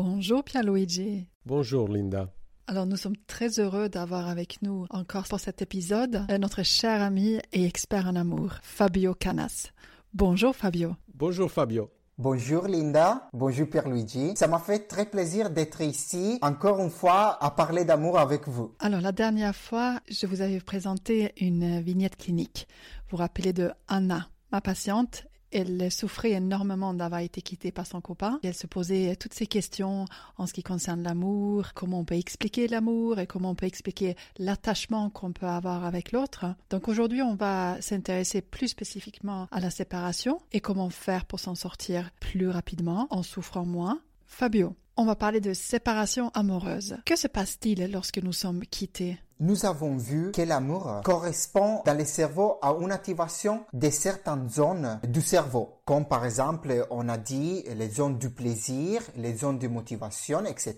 Bonjour Pierluigi. Bonjour Linda. Alors nous sommes très heureux d'avoir avec nous encore pour cet épisode euh, notre cher ami et expert en amour, Fabio Canas. Bonjour Fabio. Bonjour Fabio. Bonjour Linda, bonjour Pierluigi. Ça m'a fait très plaisir d'être ici encore une fois à parler d'amour avec vous. Alors la dernière fois, je vous avais présenté une vignette clinique. Vous vous rappelez de Anna, ma patiente elle souffrait énormément d'avoir été quittée par son copain. Elle se posait toutes ces questions en ce qui concerne l'amour, comment on peut expliquer l'amour et comment on peut expliquer l'attachement qu'on peut avoir avec l'autre. Donc aujourd'hui, on va s'intéresser plus spécifiquement à la séparation et comment faire pour s'en sortir plus rapidement en souffrant moins. Fabio, on va parler de séparation amoureuse. Que se passe-t-il lorsque nous sommes quittés? Nous avons vu que l'amour correspond dans le cerveau à une activation de certaines zones du cerveau, comme par exemple, on a dit les zones du plaisir, les zones de motivation, etc.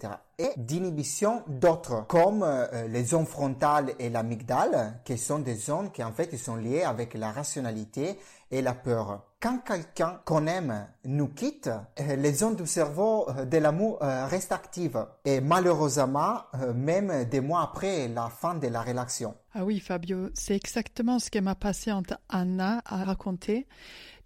D'inhibition d'autres, comme euh, les zones frontales et l'amygdale, qui sont des zones qui en fait sont liées avec la rationalité et la peur. Quand quelqu'un qu'on aime nous quitte, euh, les zones du cerveau euh, de l'amour restent actives. Et malheureusement, même des mois après la fin de la relation. Ah oui, Fabio, c'est exactement ce que ma patiente Anna a raconté.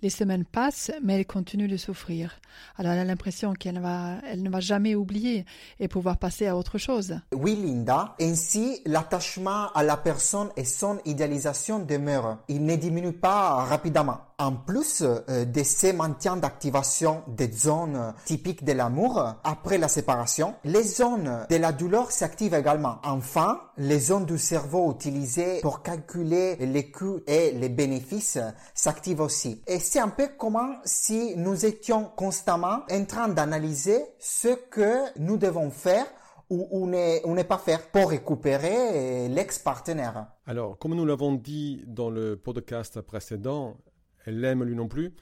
Les semaines passent, mais elle continue de souffrir. Alors elle a l'impression qu'elle va, elle ne va jamais oublier et pouvoir passer à autre chose. Oui, Linda. Ainsi, l'attachement à la personne et son idéalisation demeurent. Il ne diminue pas rapidement. En plus euh, de ces maintiens d'activation des zones typiques de l'amour après la séparation, les zones de la douleur s'activent également. Enfin, les zones du cerveau utilisées pour calculer les coûts et les bénéfices s'activent aussi. Et c'est un peu comme si nous étions constamment en train d'analyser ce que nous devons faire ou, ou ne, pas faire pour récupérer l'ex-partenaire. Alors, comme nous l'avons dit dans le podcast précédent, elle l'aime lui non plus.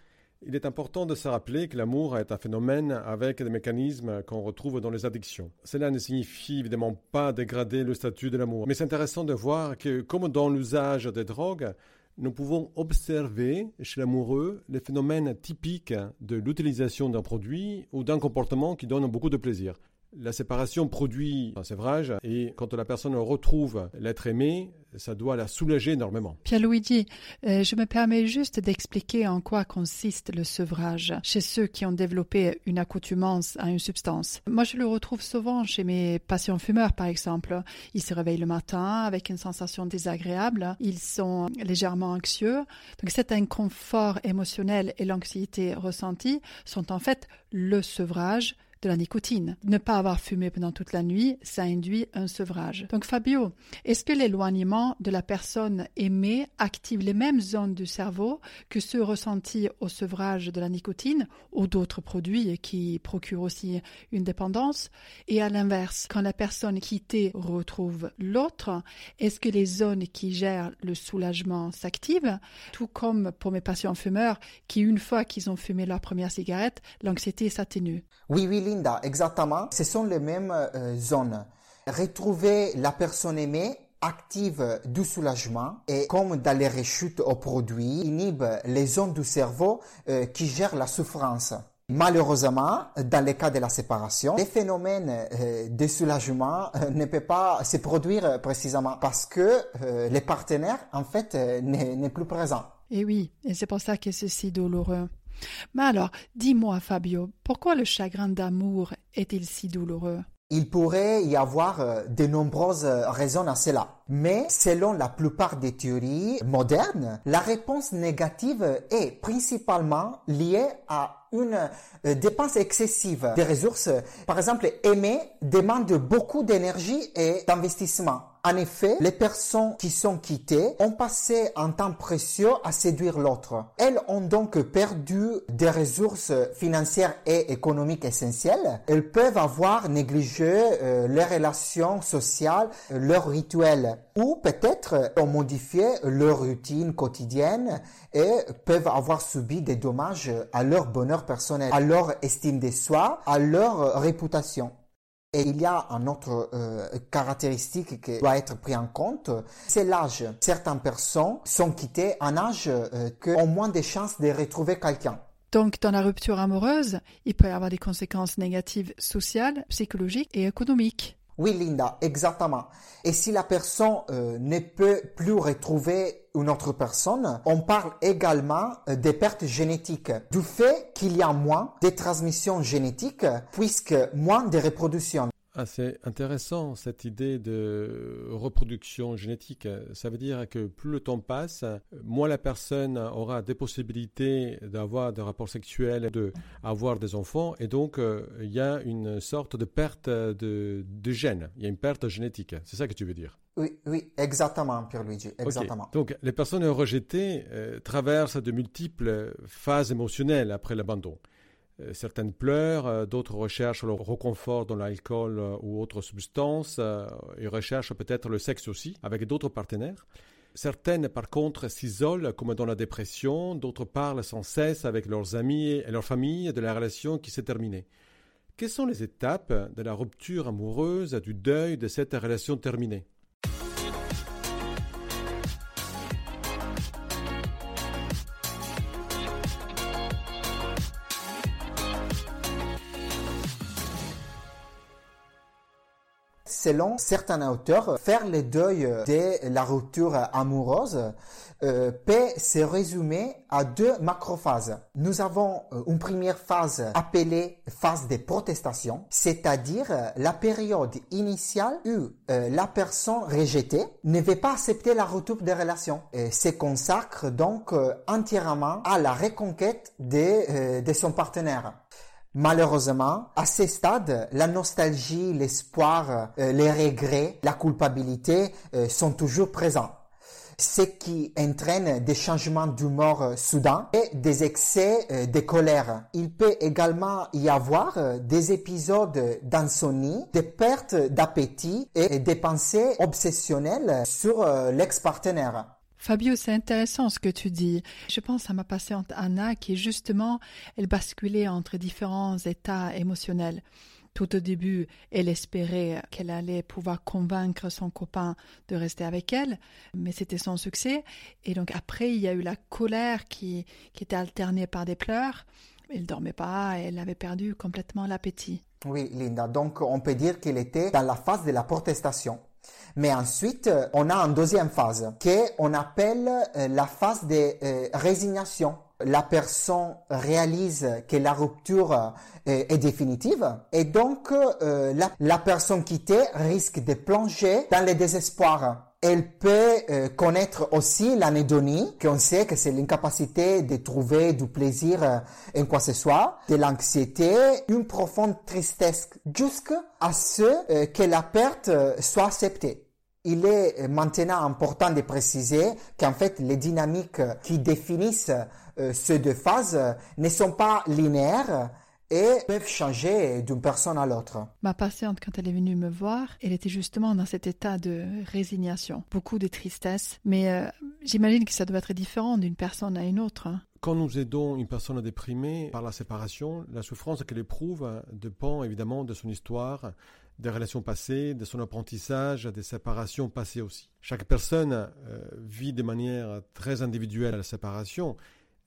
Il est important de se rappeler que l'amour est un phénomène avec des mécanismes qu'on retrouve dans les addictions. Cela ne signifie évidemment pas dégrader le statut de l'amour, mais c'est intéressant de voir que, comme dans l'usage des drogues, nous pouvons observer chez l'amoureux les phénomènes typiques de l'utilisation d'un produit ou d'un comportement qui donne beaucoup de plaisir. La séparation produit un sévrage et quand la personne retrouve l'être aimé, ça doit la soulager énormément. Pierre-Luigi, euh, je me permets juste d'expliquer en quoi consiste le sevrage chez ceux qui ont développé une accoutumance à une substance. Moi, je le retrouve souvent chez mes patients fumeurs, par exemple. Ils se réveillent le matin avec une sensation désagréable, ils sont légèrement anxieux. Donc cet inconfort émotionnel et l'anxiété ressentie sont en fait le sevrage de la nicotine. Ne pas avoir fumé pendant toute la nuit, ça induit un sevrage. Donc Fabio, est-ce que l'éloignement de la personne aimée active les mêmes zones du cerveau que ceux ressentis au sevrage de la nicotine ou d'autres produits qui procurent aussi une dépendance? Et à l'inverse, quand la personne quittée retrouve l'autre, est-ce que les zones qui gèrent le soulagement s'activent? Tout comme pour mes patients fumeurs qui, une fois qu'ils ont fumé leur première cigarette, l'anxiété s'atténue. Oui, oui, Exactement. Ce sont les mêmes euh, zones. Retrouver la personne aimée active du soulagement et comme dans les rechutes aux produits, inhibe les zones du cerveau euh, qui gèrent la souffrance. Malheureusement, dans le cas de la séparation, les phénomènes euh, de soulagement ne peuvent pas se produire précisément parce que le partenaire, en fait, n'est plus présent. Et oui, et c'est pour ça que c'est si douloureux. Mais alors, dis-moi, Fabio, pourquoi le chagrin d'amour est-il si douloureux? Il pourrait y avoir euh, de nombreuses euh, raisons à cela. Mais selon la plupart des théories modernes, la réponse négative est principalement liée à une euh, dépense excessive des ressources. Par exemple, aimer demande beaucoup d'énergie et d'investissement. En effet, les personnes qui sont quittées ont passé un temps précieux à séduire l'autre. Elles ont donc perdu des ressources financières et économiques essentielles. Elles peuvent avoir négligé euh, leurs relations sociales, leurs rituels, ou peut-être ont modifié leur routine quotidienne et peuvent avoir subi des dommages à leur bonheur personnel, à leur estime de soi, à leur réputation. Et il y a une autre euh, caractéristique qui doit être prise en compte, c'est l'âge. Certaines personnes sont quittées en âge euh, qui ont moins de chances de retrouver quelqu'un. Donc, dans la rupture amoureuse, il peut y avoir des conséquences négatives sociales, psychologiques et économiques. Oui, Linda, exactement. Et si la personne euh, ne peut plus retrouver une autre personne, on parle également euh, des pertes génétiques, du fait qu'il y a moins de transmissions génétiques, puisque moins de reproduction. Ah, c'est intéressant cette idée de reproduction génétique. Ça veut dire que plus le temps passe, moins la personne aura des possibilités d'avoir des rapports sexuels, d'avoir des enfants, et donc euh, il y a une sorte de perte de, gènes. Il y a une perte génétique. C'est ça que tu veux dire? Oui, oui, exactement, Pierluigi, exactement. Donc, les personnes rejetées euh, traversent de multiples phases émotionnelles après l'abandon. Euh, certaines pleurent, euh, d'autres recherchent le reconfort dans l'alcool euh, ou autres substances, et recherchent peut-être le sexe aussi, avec d'autres partenaires. Certaines, par contre, s'isolent comme dans la dépression, d'autres parlent sans cesse avec leurs amis et leur famille de la relation qui s'est terminée. Quelles sont les étapes de la rupture amoureuse, du deuil de cette relation terminée? Selon certains auteurs, faire le deuil de la rupture amoureuse euh, peut se résumer à deux macrophases. Nous avons euh, une première phase appelée phase de protestation, c'est-à-dire euh, la période initiale où la personne rejetée ne veut pas accepter la rupture des relations et se consacre donc entièrement à la reconquête de, de son partenaire. Malheureusement, à ce stade, la nostalgie, l'espoir, euh, les regrets, la culpabilité euh, sont toujours présents. Ce qui entraîne des changements d'humeur euh, soudains et des excès de colère. Il peut également y avoir des épisodes d'insomnie, des pertes d'appétit et des pensées obsessionnelles sur l'ex-partenaire. Fabio, c'est intéressant ce que tu dis. Je pense à ma patiente Anna qui justement, elle basculait entre différents états émotionnels. Tout au début, elle espérait qu'elle allait pouvoir convaincre son copain de rester avec elle, mais c'était sans succès. Et donc après, il y a eu la colère qui, qui était alternée par des pleurs. Elle dormait pas, elle avait perdu complètement l'appétit. Oui, Linda. Donc, on peut dire qu'elle était dans la phase de la protestation. Mais ensuite, euh, on a une deuxième phase qu'on appelle euh, la phase de euh, résignation. La personne réalise que la rupture est définitive et donc la, la personne quittée risque de plonger dans le désespoir elle peut euh, connaître aussi l'anédonie, qu'on sait que c'est l'incapacité de trouver du plaisir euh, en quoi ce soit, de l'anxiété, une profonde tristesse jusqu'à ce euh, que la perte soit acceptée. Il est maintenant important de préciser qu'en fait les dynamiques qui définissent ces deux phases ne sont pas linéaires, et peuvent changer d'une personne à l'autre. Ma patiente, quand elle est venue me voir, elle était justement dans cet état de résignation, beaucoup de tristesse, mais euh, j'imagine que ça doit être différent d'une personne à une autre. Hein. Quand nous aidons une personne déprimée par la séparation, la souffrance qu'elle éprouve dépend évidemment de son histoire, des relations passées, de son apprentissage, des séparations passées aussi. Chaque personne euh, vit de manière très individuelle la séparation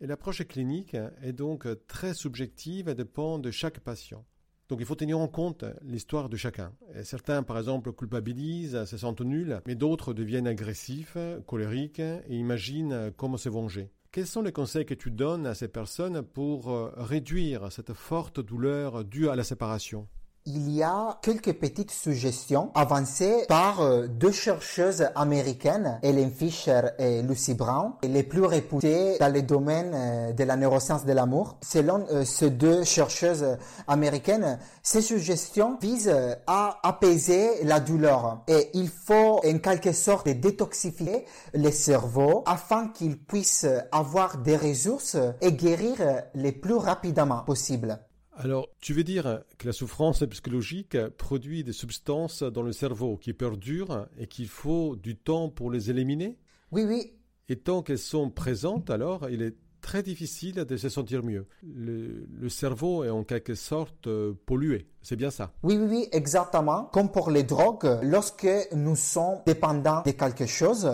l'approche clinique est donc très subjective et dépend de chaque patient. Donc il faut tenir en compte l'histoire de chacun. certains, par exemple, culpabilisent, se sentent nuls, mais d'autres deviennent agressifs, colériques et imaginent comment se venger. Quels sont les conseils que tu donnes à ces personnes pour réduire cette forte douleur due à la séparation? Il y a quelques petites suggestions avancées par euh, deux chercheuses américaines, Ellen Fisher et Lucy Brown, les plus réputées dans le domaine euh, de la neuroscience de l'amour. Selon euh, ces deux chercheuses américaines, ces suggestions visent à apaiser la douleur et il faut en quelque sorte détoxifier le cerveau afin qu'il puisse avoir des ressources et guérir le plus rapidement possible. Alors, tu veux dire que la souffrance psychologique produit des substances dans le cerveau qui perdurent et qu'il faut du temps pour les éliminer? Oui, oui. Et tant qu'elles sont présentes, alors il est très difficile de se sentir mieux. Le, cerveau est en quelque sorte euh, pollué. C'est bien ça. Oui, oui, oui, exactement. Comme pour les drogues, lorsque nous sommes dépendants de quelque chose,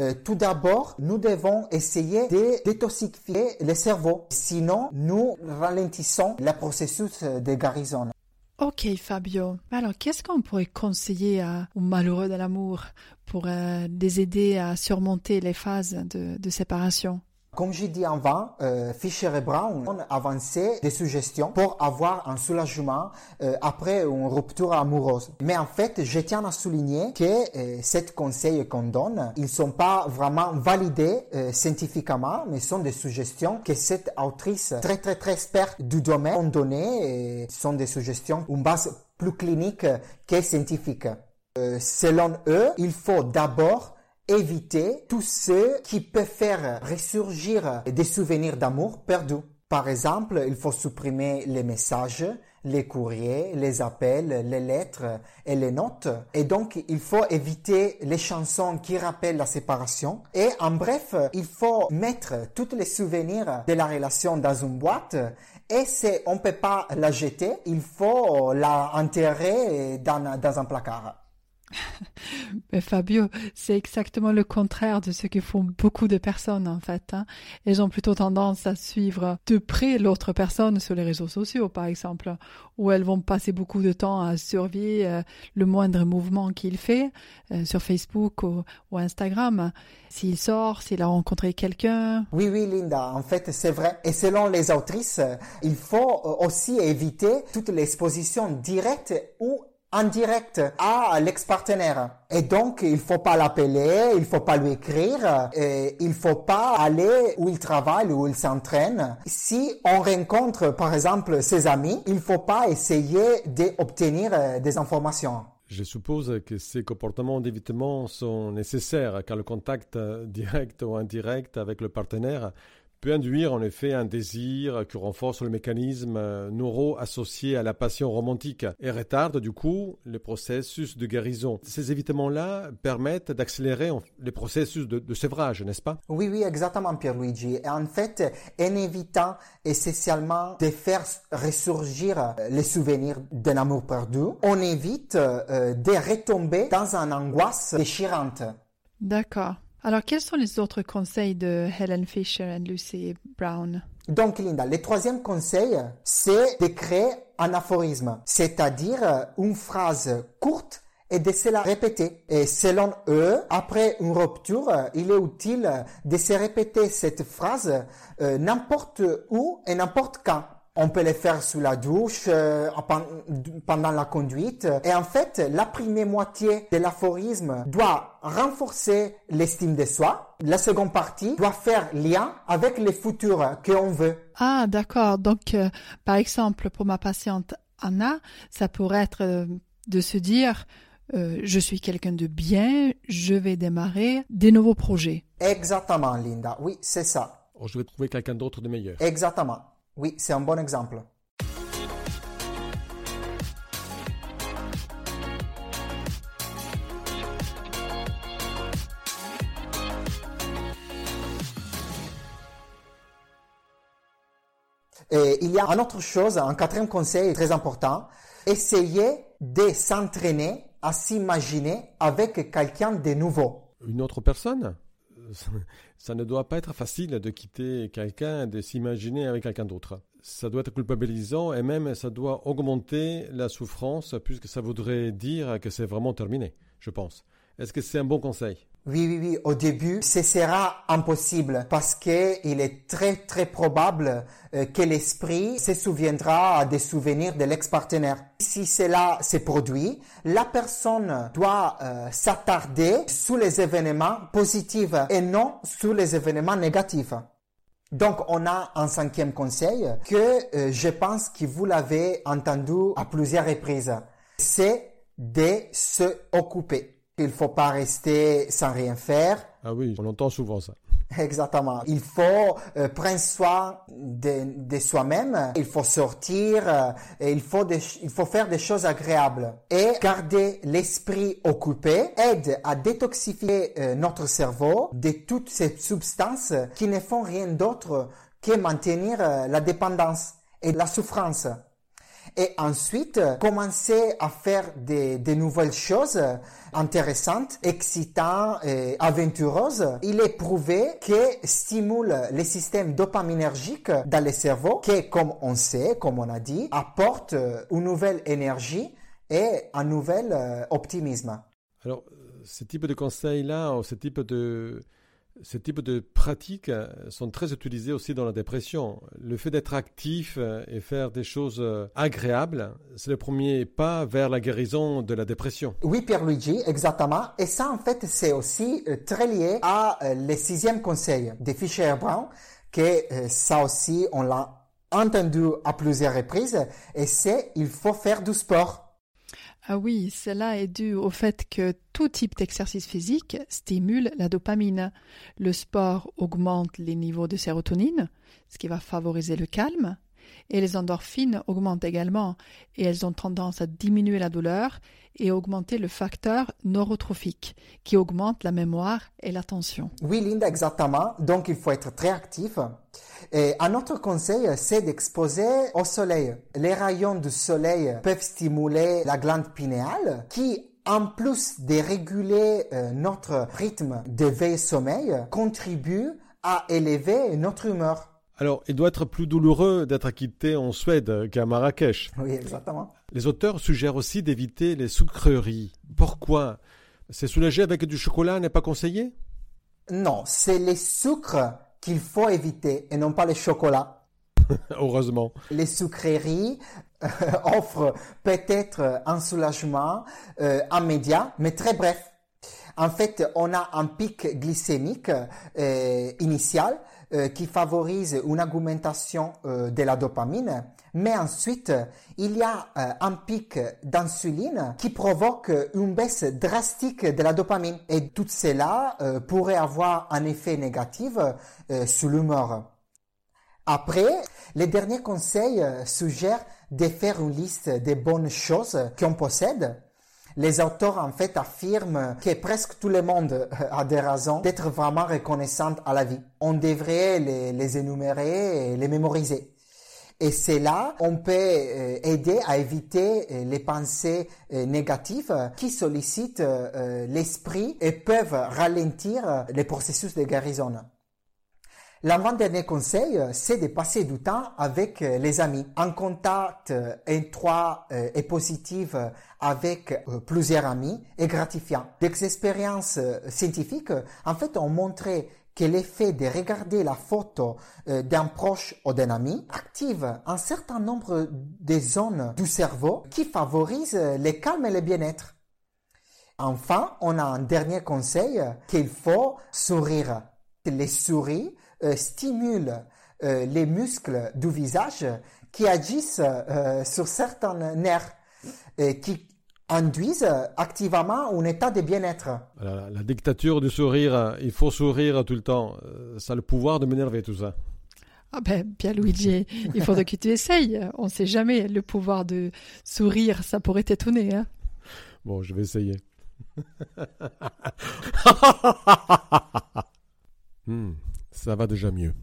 euh, tout d'abord, nous devons essayer de détoxifier le cerveau. Sinon, nous ralentissons le processus de guérison. Ok Fabio, alors qu'est-ce qu'on pourrait conseiller aux malheureux de l'amour pour euh, les aider à surmonter les phases de séparation? Comme j'ai dit avant, euh, Fischer et Brown ont avancé des suggestions pour avoir un soulagement euh, après une rupture amoureuse. Mais en fait, je tiens à souligner que euh, ces conseils qu'on donne, ils sont pas vraiment validés euh, scientifiquement, mais sont des suggestions que cette autrice très très très experte du domaine ont donné et sont des suggestions une base plus clinique que scientifique. Euh, selon eux, il faut d'abord éviter tout ce qui peut faire ressurgir des souvenirs d'amour perdus. Par exemple, il faut supprimer les messages, les courriers, les appels, les lettres et les notes. Et donc, il faut éviter les chansons qui rappellent la séparation. Et en bref, il faut mettre tous les souvenirs de la relation dans une boîte. Et c'est, on peut pas la jeter, il faut la enterrer dans un placard. Mais Fabio, c'est exactement le contraire de ce que font beaucoup de personnes en fait. Hein. Elles ont plutôt tendance à suivre de près l'autre personne sur les réseaux sociaux, par exemple, où elles vont passer beaucoup de temps à surveiller euh, le moindre mouvement qu'il fait euh, sur Facebook ou, Instagram. S'il sort, s'il a rencontré quelqu'un. Oui, oui, Linda, en fait, c'est vrai. Et selon les autrices, il faut aussi éviter toute l'exposition directe ou en direct à l'ex-partenaire. Et donc, il faut pas l'appeler, il faut pas lui écrire, et il faut pas aller où il travaille, où il s'entraîne. Si on rencontre, par exemple, ses amis, il faut pas essayer d'obtenir euh, des informations. Je suppose que ces comportements d'évitement sont nécessaires car le contact euh, direct ou indirect avec le partenaire peut induire en effet un désir qui renforce le mécanisme euh, neuro associé à la passion romantique et retarde du coup le processus de guérison. Ces évitements-là permettent d'accélérer les processus de, de sévrage, n'est-ce pas? Oui, oui, exactement, Pierluigi. Et en fait, en évitant essentiellement de faire ressurgir euh, les souvenirs d'un amour perdu, on évite euh, de retomber dans une angoisse déchirante. D'accord. Alors, quels sont les autres conseils de Helen Fisher et Lucy Brown? Donc, Linda, le troisième conseil, c'est de créer un aphorisme, c'est-à-dire une phrase courte et de se la répéter. Et selon eux, après une rupture, il est utile de se répéter cette phrase euh, n'importe où et n'importe quand. On peut les faire sous la douche, euh, pendant la conduite. Et en fait, la première moitié de l'aphorisme doit renforcer l'estime de soi. La seconde partie doit faire lien avec les futurs qu'on veut. Ah, d'accord. Donc, euh, par exemple, pour ma patiente Anna, ça pourrait être euh, de se dire, je suis quelqu'un de bien, je vais démarrer des nouveaux projets. Exactement, Linda. Oui, c'est ça. Oh, je vais trouver quelqu'un d'autre de meilleur. Exactement. Oui, c'est un bon exemple. Et il y a une autre chose, un quatrième conseil très important. Essayez de s'entraîner à s'imaginer avec quelqu'un de nouveau. Une autre personne? Ça ne doit pas être facile de quitter quelqu'un, de s'imaginer avec quelqu'un d'autre. Ça doit être culpabilisant et même ça doit augmenter la souffrance puisque ça voudrait dire que c'est vraiment terminé, je pense. Est-ce que c'est un bon conseil? Oui, oui, oui. Au début, ce sera impossible parce que il est très, très probable euh, que l'esprit se souviendra des souvenirs de l'ex-partenaire. Si cela se produit, la personne doit euh, s'attarder sur les événements positifs et non sur les événements négatifs. Donc, on a un cinquième conseil que euh, je pense que vous l'avez entendu à plusieurs reprises. C'est de se occuper. Il faut pas rester sans rien faire. Ah oui, on entend souvent ça. Exactement. Il faut euh, prendre soin de, de soi-même. Il faut sortir. Euh, et il faut il faut faire des choses agréables et garder l'esprit occupé aide à détoxifier euh, notre cerveau de toutes ces substances qui ne font rien d'autre que maintenir la dépendance et la souffrance. Et ensuite, commencer à faire des, nouvelles choses intéressantes, excitantes et aventureuses. Il est prouvé que stimule les systèmes dopaminergiques dans le cerveau, qui, comme on sait, comme on a dit, apporte une nouvelle énergie et un nouvel optimisme. Alors, ce type de conseils-là, ce type de, ce type de pratiques euh, sont très utilisées aussi dans la dépression. Le fait d'être actif euh, et faire des choses euh, agréables, c'est le premier pas vers la guérison de la dépression. Oui, Pierre-Luigi, exactement. Et ça, en fait, c'est aussi très lié à le sixième conseil de Fischer-Brown, que ça aussi, on l'a entendu à plusieurs reprises, et c'est il faut faire du sport. Ah oui, cela est dû au fait que tout type d'exercice physique stimule la dopamine. Le sport augmente les niveaux de sérotonine, ce qui va favoriser le calme, et les endorphines augmentent également, et elles ont tendance à diminuer la douleur et augmenter le facteur neurotrophique, qui augmente la mémoire et l'attention. Oui, Linda, exactement. Donc, il faut être très actif. Et un autre conseil, c'est d'exposer au soleil. Les rayons du soleil peuvent stimuler la glande pinéale qui en plus de réguler euh, notre rythme de veille-sommeil, contribue à élever notre humeur. Alors, il doit être plus douloureux d'être quitté en Suède qu'à Marrakech. Oui, exactement. Les auteurs suggèrent aussi d'éviter les sucreries. Pourquoi? C'est soulager avec du chocolat n'est pas conseillé? Non, c'est les sucres qu'il faut éviter et non pas les chocolats. Heureusement. Les sucreries euh, offrent peut-être un soulagement euh, immédiat, mais très bref. En fait, on a un pic glycémique euh, initial euh, qui favorise une augmentation euh, de la dopamine, mais ensuite il y a euh, un pic d'insuline qui provoque une baisse drastique de la dopamine et tout cela pourrait avoir un effet négatif sur l'humeur. Après, les derniers conseils suggèrent de faire une liste des bonnes choses qu'on possède les auteurs en fait affirment que presque tout le monde euh, a des raisons d'être vraiment reconnaissant à la vie. On devrait les, énumérer et les mémoriser. Et c'est là, on peut euh, aider à éviter euh, les pensées négatives qui sollicitent l'esprit et peuvent ralentir les processus de guérison. L'avant-dernier conseil, c'est de passer du temps avec les amis. Un contact étroit et positif avec euh, plusieurs amis est gratifiant. Des expériences euh, scientifiques, en fait, ont montré que l'effet de regarder la photo euh, d'un proche ou d'un ami active un certain nombre de zones du cerveau qui favorisent le calme et le bien-être. Enfin, on a un dernier conseil qu'il faut sourire. Les souris stimulent les muscles du visage qui agissent sur certains nerfs qui induisent activement un état de bien-être. La, dictature du sourire, il faut sourire tout le temps. Euh, ça a le pouvoir de m'énerver tout ça. Ah ben, Luigi, il faudrait que tu essayes. On ne sait jamais, le pouvoir de sourire, ça pourrait t'étonner. Hein bon, je vais essayer. Ça va déjà mieux.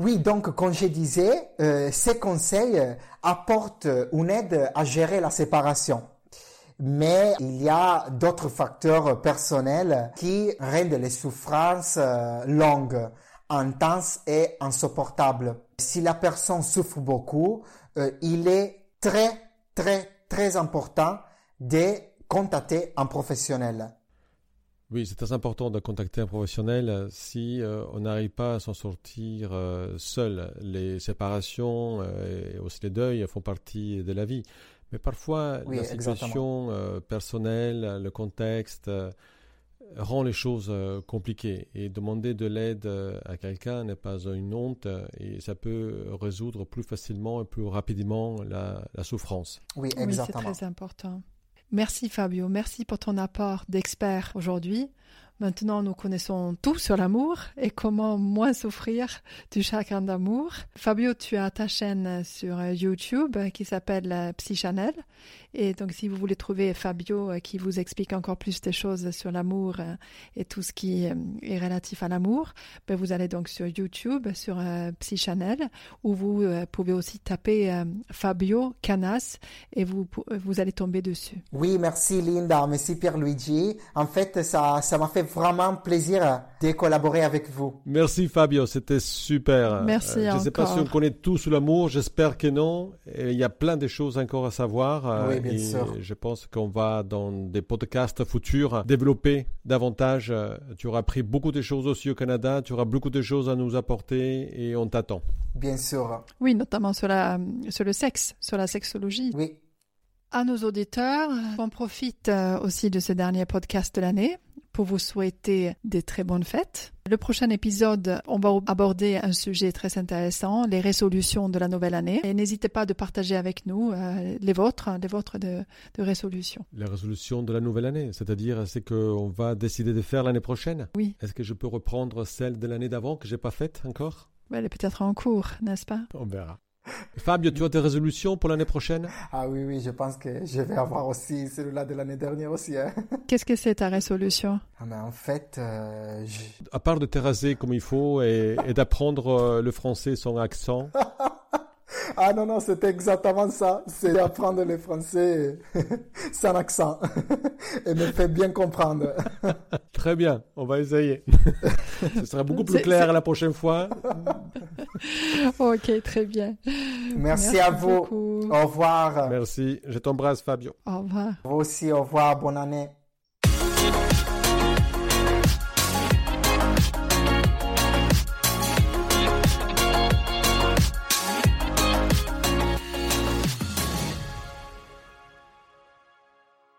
Oui, donc comme je disais, euh, ces conseils euh, apportent une aide à gérer la séparation. Mais il y a d'autres facteurs personnels qui rendent les souffrances euh, longues, intenses et insupportables. Si la personne souffre beaucoup, il est très, très, très important de contacter un professionnel. Oui, c'est très important de contacter un professionnel euh, si euh, on n'arrive pas à s'en sortir euh, seul. Les séparations et aussi les deuils font partie de la vie. Mais parfois, la situation personnelle, le contexte rend les choses compliquées. Et demander de l'aide à quelqu'un n'est pas une honte et ça peut résoudre plus facilement et plus rapidement la, la souffrance. Oui, exactement. Oui, c'est très important. Merci Fabio, merci pour ton apport d'expert aujourd'hui. Maintenant, nous connaissons tout sur l'amour et comment moins souffrir du chagrin d'amour. Fabio, tu as ta chaîne sur YouTube qui s'appelle Psychannel. Et donc, si vous voulez trouver Fabio qui vous explique encore plus des choses sur l'amour et tout ce qui est relatif à l'amour, ben vous allez donc sur YouTube, sur Psychannel, où vous pouvez aussi taper Fabio Canas et vous, vous allez tomber dessus. Oui, merci Linda, merci Pierre-Luigi. En fait, ça, ça m'a fait vraiment plaisir de collaborer avec vous. Merci Fabio, c'était super. Merci Je ne sais pas si on connaît tout sur l'amour, j'espère que non. il y a plein de choses encore à savoir. Oui, bien et sûr. Je pense qu'on va dans des podcasts futurs développer davantage. Tu auras appris beaucoup de choses aussi au Canada, tu auras beaucoup de choses à nous apporter et on t'attend. Bien sûr. Oui, notamment sur, la, sur le sexe, sur la sexologie. Oui. À nos auditeurs, on profite aussi de ce dernier podcast de l'année pour vous souhaiter des très bonnes fêtes. Le prochain épisode, on va aborder un sujet très intéressant, les résolutions de la nouvelle année. Et n'hésitez pas de partager avec nous euh, les vôtres, les vôtres de, de résolutions. Les résolutions de la nouvelle année, c'est-à-dire c'est qu'on va décider de faire l'année prochaine Oui. Est-ce que je peux reprendre celle de l'année d'avant que j'ai pas faite encore? Elle est peut-être en cours, n'est-ce pas? On verra. Fabio, tu as des résolutions pour l'année prochaine? Ah oui, oui, je pense que je vais avoir aussi celui-là de l'année dernière aussi. Hein. Qu'est-ce que c'est ta résolution? Ah, mais En fait, euh, je... À part de te raser comme il faut et, et d'apprendre le français sans accent. Ah non, non, c'était exactement ça. C'est d'apprendre le français sans accent et me fait bien comprendre. Très bien, on va essayer. Ce sera beaucoup plus clair la prochaine fois. ok, très bien. Merci, Merci à vous. beaucoup. Au revoir. Merci, je t'embrasse Fabio. Au revoir. Vous aussi, au revoir, bonne année.